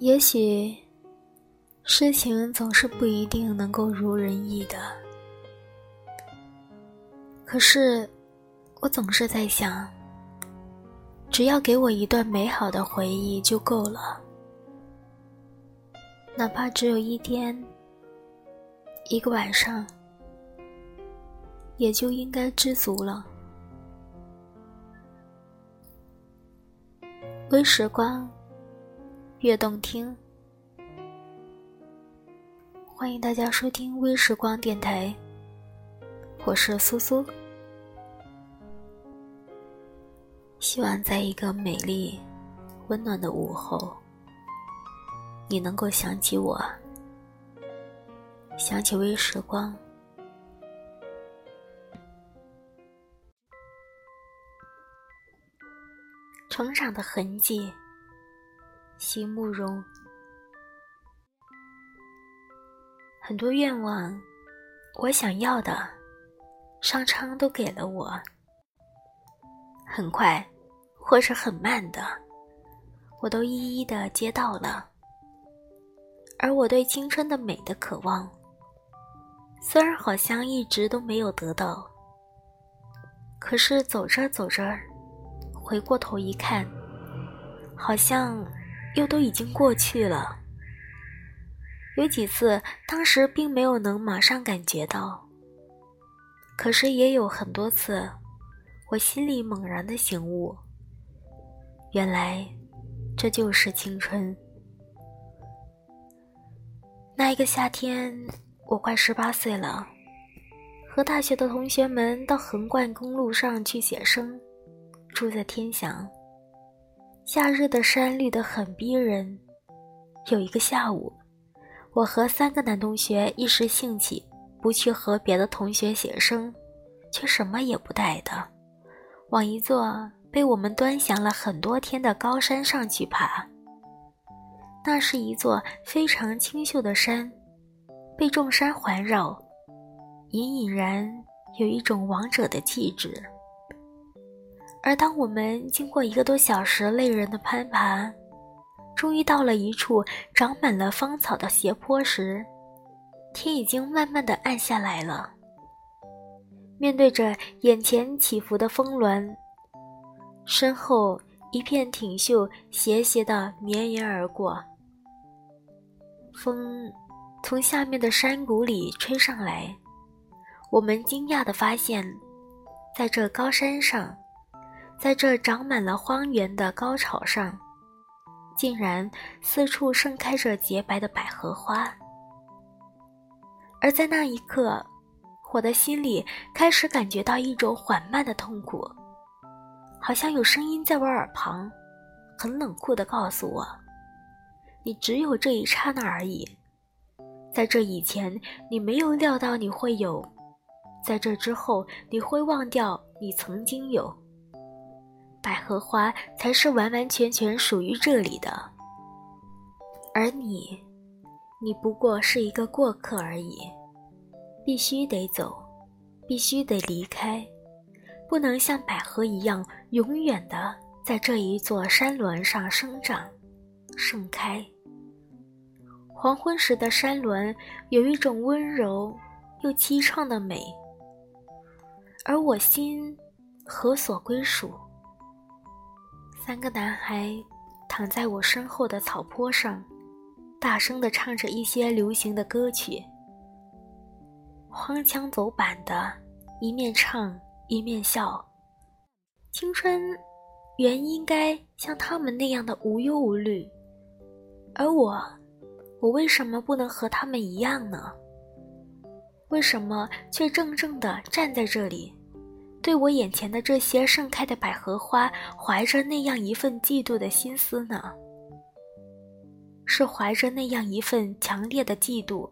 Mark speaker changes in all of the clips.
Speaker 1: 也许事情总是不一定能够如人意的，可是我总是在想，只要给我一段美好的回忆就够了，哪怕只有一天、一个晚上，也就应该知足了。微时光。越动听，欢迎大家收听微时光电台，我是苏苏。希望在一个美丽、温暖的午后，你能够想起我，想起微时光。成长的痕迹。席慕容，很多愿望，我想要的，商昌都给了我。很快，或是很慢的，我都一一的接到了。而我对青春的美的渴望，虽然好像一直都没有得到，可是走着走着，回过头一看，好像。又都已经过去了。有几次，当时并没有能马上感觉到，可是也有很多次，我心里猛然的醒悟，原来这就是青春。那一个夏天，我快十八岁了，和大学的同学们到横贯公路上去写生，住在天祥。夏日的山绿得很逼人。有一个下午，我和三个男同学一时兴起，不去和别的同学写生，却什么也不带的，往一座被我们端详了很多天的高山上去爬。那是一座非常清秀的山，被众山环绕，隐隐然有一种王者的气质。而当我们经过一个多小时累人的攀爬，终于到了一处长满了芳草的斜坡时，天已经慢慢的暗下来了。面对着眼前起伏的峰峦，身后一片挺秀斜斜的绵延而过。风从下面的山谷里吹上来，我们惊讶的发现，在这高山上。在这长满了荒原的高草上，竟然四处盛开着洁白的百合花。而在那一刻，我的心里开始感觉到一种缓慢的痛苦，好像有声音在我耳旁，很冷酷地告诉我：“你只有这一刹那而已，在这以前，你没有料到你会有；在这之后，你会忘掉你曾经有。”百合花才是完完全全属于这里的，而你，你不过是一个过客而已，必须得走，必须得离开，不能像百合一样永远的在这一座山峦上生长、盛开。黄昏时的山峦有一种温柔又凄怆的美，而我心何所归属？三个男孩躺在我身后的草坡上，大声地唱着一些流行的歌曲，荒腔走板的，一面唱一面笑。青春原应该像他们那样的无忧无虑，而我，我为什么不能和他们一样呢？为什么却怔怔地站在这里？对我眼前的这些盛开的百合花，怀着那样一份嫉妒的心思呢？是怀着那样一份强烈的嫉妒。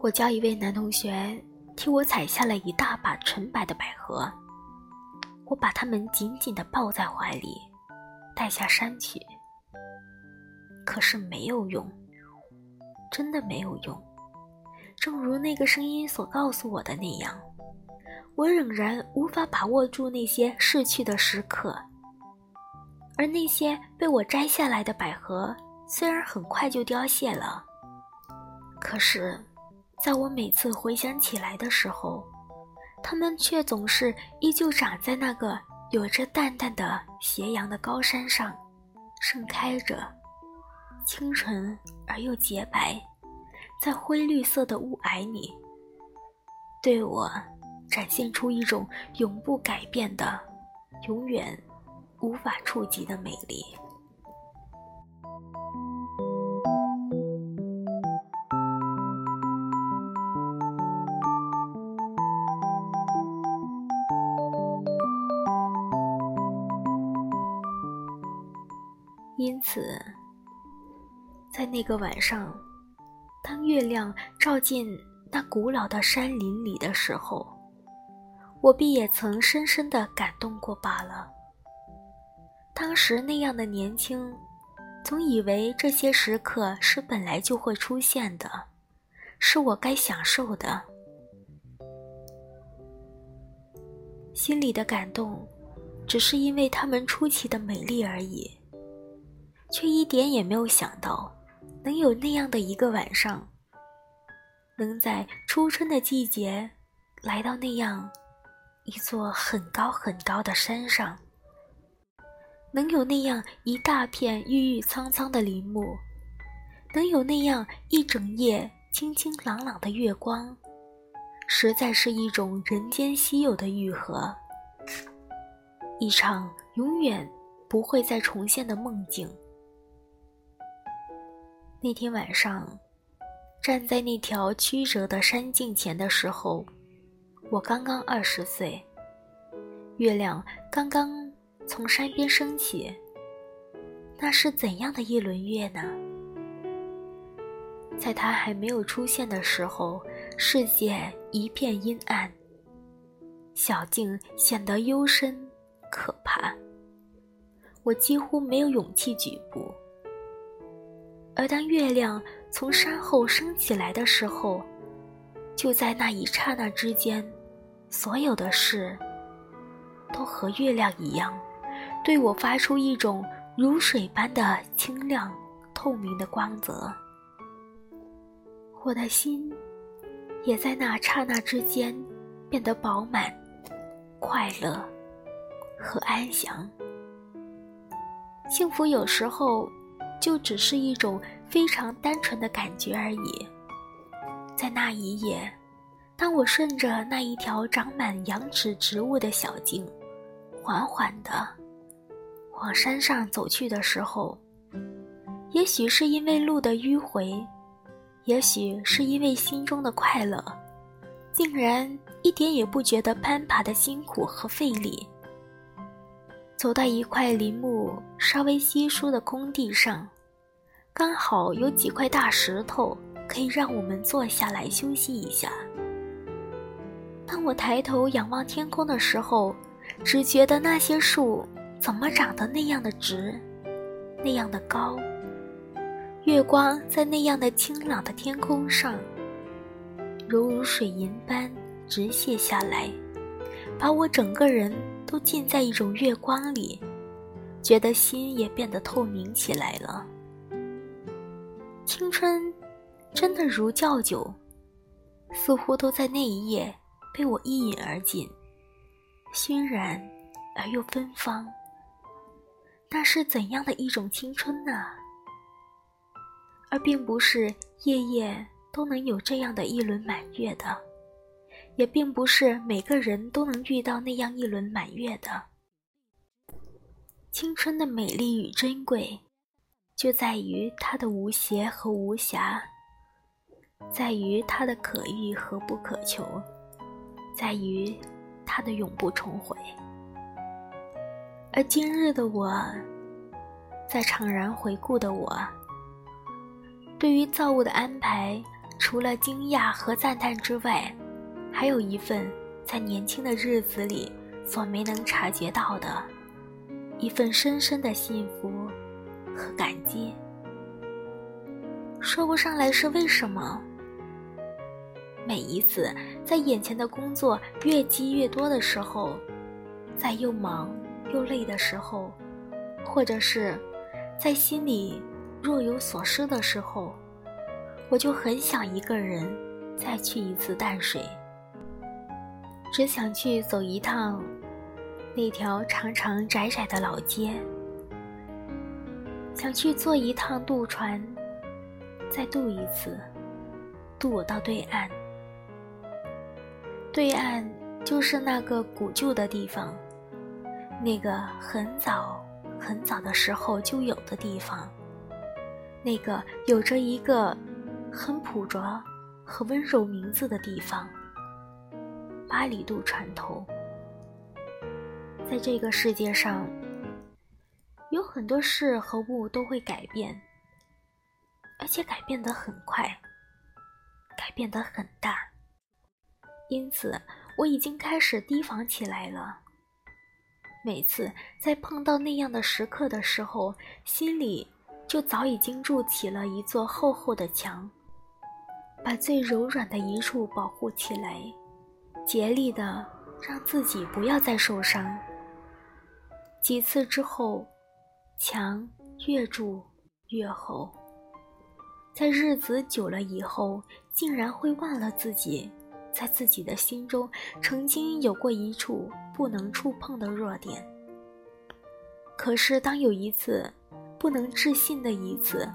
Speaker 1: 我叫一位男同学替我采下了一大把纯白的百合，我把它们紧紧地抱在怀里，带下山去。可是没有用，真的没有用。正如那个声音所告诉我的那样。我仍然无法把握住那些逝去的时刻，而那些被我摘下来的百合，虽然很快就凋谢了，可是，在我每次回想起来的时候，它们却总是依旧长在那个有着淡淡的斜阳的高山上，盛开着，清纯而又洁白，在灰绿色的雾霭里，对我展现出一种永不改变的、永远无法触及的美丽。因此，在那个晚上，当月亮照进那古老的山林里的时候，我必也曾深深的感动过罢了。当时那样的年轻，总以为这些时刻是本来就会出现的，是我该享受的。心里的感动，只是因为它们出奇的美丽而已。却一点也没有想到，能有那样的一个晚上，能在初春的季节，来到那样一座很高很高的山上，能有那样一大片郁郁苍苍的林木，能有那样一整夜清清朗朗的月光，实在是一种人间稀有的愈合，一场永远不会再重现的梦境。那天晚上，站在那条曲折的山径前的时候，我刚刚二十岁，月亮刚刚从山边升起。那是怎样的一轮月呢？在它还没有出现的时候，世界一片阴暗，小径显得幽深可怕，我几乎没有勇气举步。而当月亮从山后升起来的时候，就在那一刹那之间，所有的事都和月亮一样，对我发出一种如水般的清亮、透明的光泽。我的心也在那刹那之间变得饱满、快乐和安详。幸福有时候。就只是一种非常单纯的感觉而已。在那一夜，当我顺着那一条长满羊齿植物的小径，缓缓地往山上走去的时候，也许是因为路的迂回，也许是因为心中的快乐，竟然一点也不觉得攀爬的辛苦和费力。走到一块林木稍微稀疏的空地上，刚好有几块大石头可以让我们坐下来休息一下。当我抬头仰望天空的时候，只觉得那些树怎么长得那样的直，那样的高。月光在那样的清朗的天空上，犹如水银般直泻下来，把我整个人。都浸在一种月光里，觉得心也变得透明起来了。青春真的如窖酒，似乎都在那一夜被我一饮而尽，熏然而又芬芳。那是怎样的一种青春呢？而并不是夜夜都能有这样的一轮满月的。也并不是每个人都能遇到那样一轮满月的。青春的美丽与珍贵，就在于它的无邪和无瑕，在于它的可遇和不可求，在于它的永不重回。而今日的我，在怅然回顾的我，对于造物的安排，除了惊讶和赞叹之外，还有一份在年轻的日子里所没能察觉到的，一份深深的幸福和感激。说不上来是为什么。每一次在眼前的工作越积越多的时候，在又忙又累的时候，或者是在心里若有所失的时候，我就很想一个人再去一次淡水，只想去走一趟那条长长窄窄的老街，想去坐一趟渡船，再渡一次，渡我到对岸。对岸就是那个古旧的地方，那个很早很早的时候就有的地方，那个有着一个很朴拙和温柔名字的地方——巴里渡船头。在这个世界上，有很多事和物都会改变，而且改变得很快，改变得很大。因此，我已经开始提防起来了。每次在碰到那样的时刻的时候，心里就早已经筑起了一座厚厚的墙，把最柔软的一处保护起来，竭力的让自己不要再受伤。几次之后，墙越筑越厚，在日子久了以后，竟然会忘了自己。在自己的心中，曾经有过一处不能触碰的弱点。可是，当有一次不能置信的一次，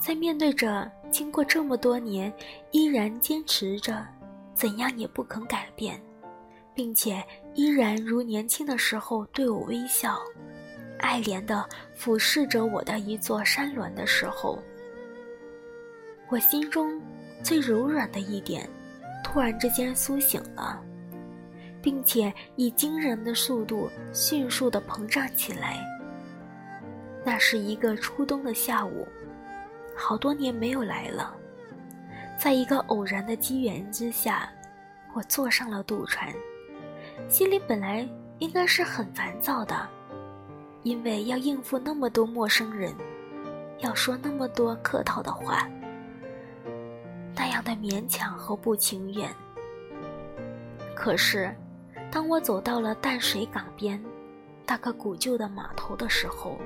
Speaker 1: 在面对着经过这么多年依然坚持着怎样也不肯改变，并且依然如年轻的时候对我微笑、爱怜地俯视着我的一座山峦的时候，我心中最柔软的一点。突然之间苏醒了，并且以惊人的速度迅速地膨胀起来。那是一个初冬的下午，好多年没有来了。在一个偶然的机缘之下，我坐上了渡船，心里本来应该是很烦躁的，因为要应付那么多陌生人，要说那么多客套的话。那样的勉强和不情愿。可是，当我走到了淡水港边，那个古旧的码头的时候，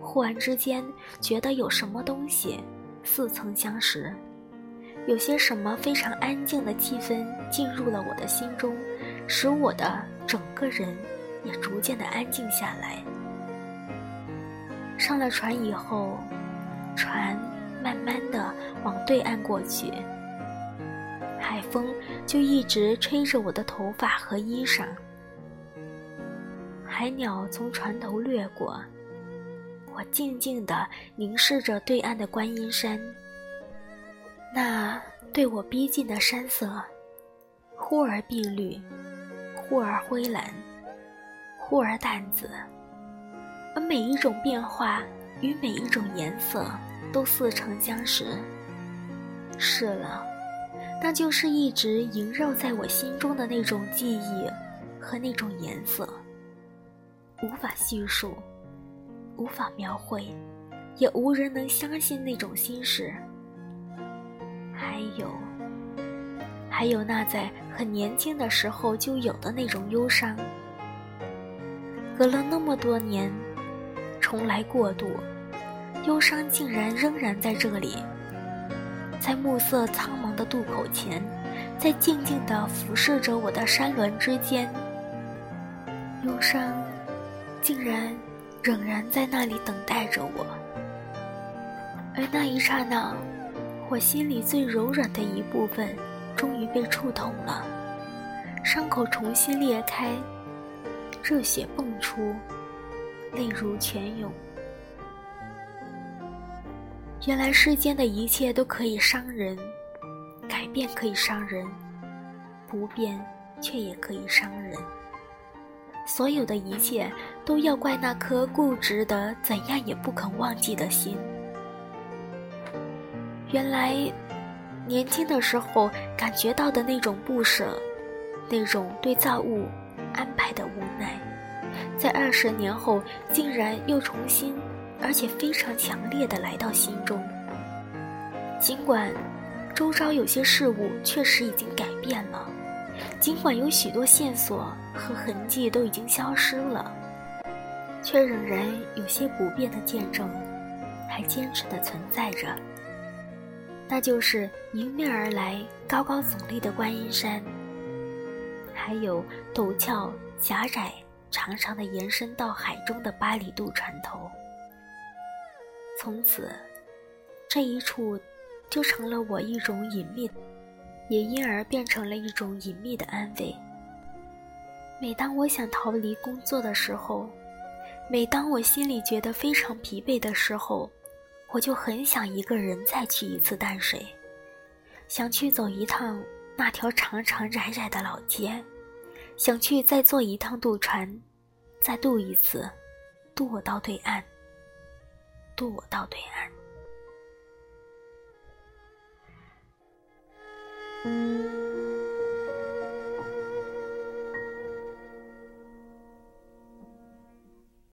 Speaker 1: 忽然之间觉得有什么东西似曾相识，有些什么非常安静的气氛进入了我的心中，使我的整个人也逐渐的安静下来。上了船以后，船。慢慢的往对岸过去，海风就一直吹着我的头发和衣裳。海鸟从船头掠过，我静静地凝视着对岸的观音山。那对我逼近的山色，忽而碧绿，忽而灰蓝，忽而淡紫，而每一种变化与每一种颜色。都似曾相识。是了，那就是一直萦绕在我心中的那种记忆和那种颜色，无法叙述，无法描绘，也无人能相信那种心事。还有，还有那在很年轻的时候就有的那种忧伤，隔了那么多年，重来过渡。忧伤竟然仍然在这里，在暮色苍茫的渡口前，在静静的俯视着我的山峦之间。忧伤竟然仍然在那里等待着我，而那一刹那，我心里最柔软的一部分终于被触痛了，伤口重新裂开，热血迸出，泪如泉涌。原来世间的一切都可以伤人，改变可以伤人，不变却也可以伤人。所有的一切都要怪那颗固执的、怎样也不肯忘记的心。原来，年轻的时候感觉到的那种不舍，那种对造物安排的无奈，在二十年后竟然又重新。而且非常强烈的来到心中。尽管周遭有些事物确实已经改变了，尽管有许多线索和痕迹都已经消失了，却仍然有些不变的见证，还坚持的存在着，那就是迎面而来、高高耸立的观音山，还有陡峭、狭窄、长长的延伸到海中的八里渡船头。从此，这一处就成了我一种隐秘，也因而变成了一种隐秘的安慰。每当我想逃离工作的时候，每当我心里觉得非常疲惫的时候，我就很想一个人再去一次淡水，想去走一趟那条长长窄窄的老街，想去再坐一趟渡船，再渡一次，渡我到对岸，渡我到对岸。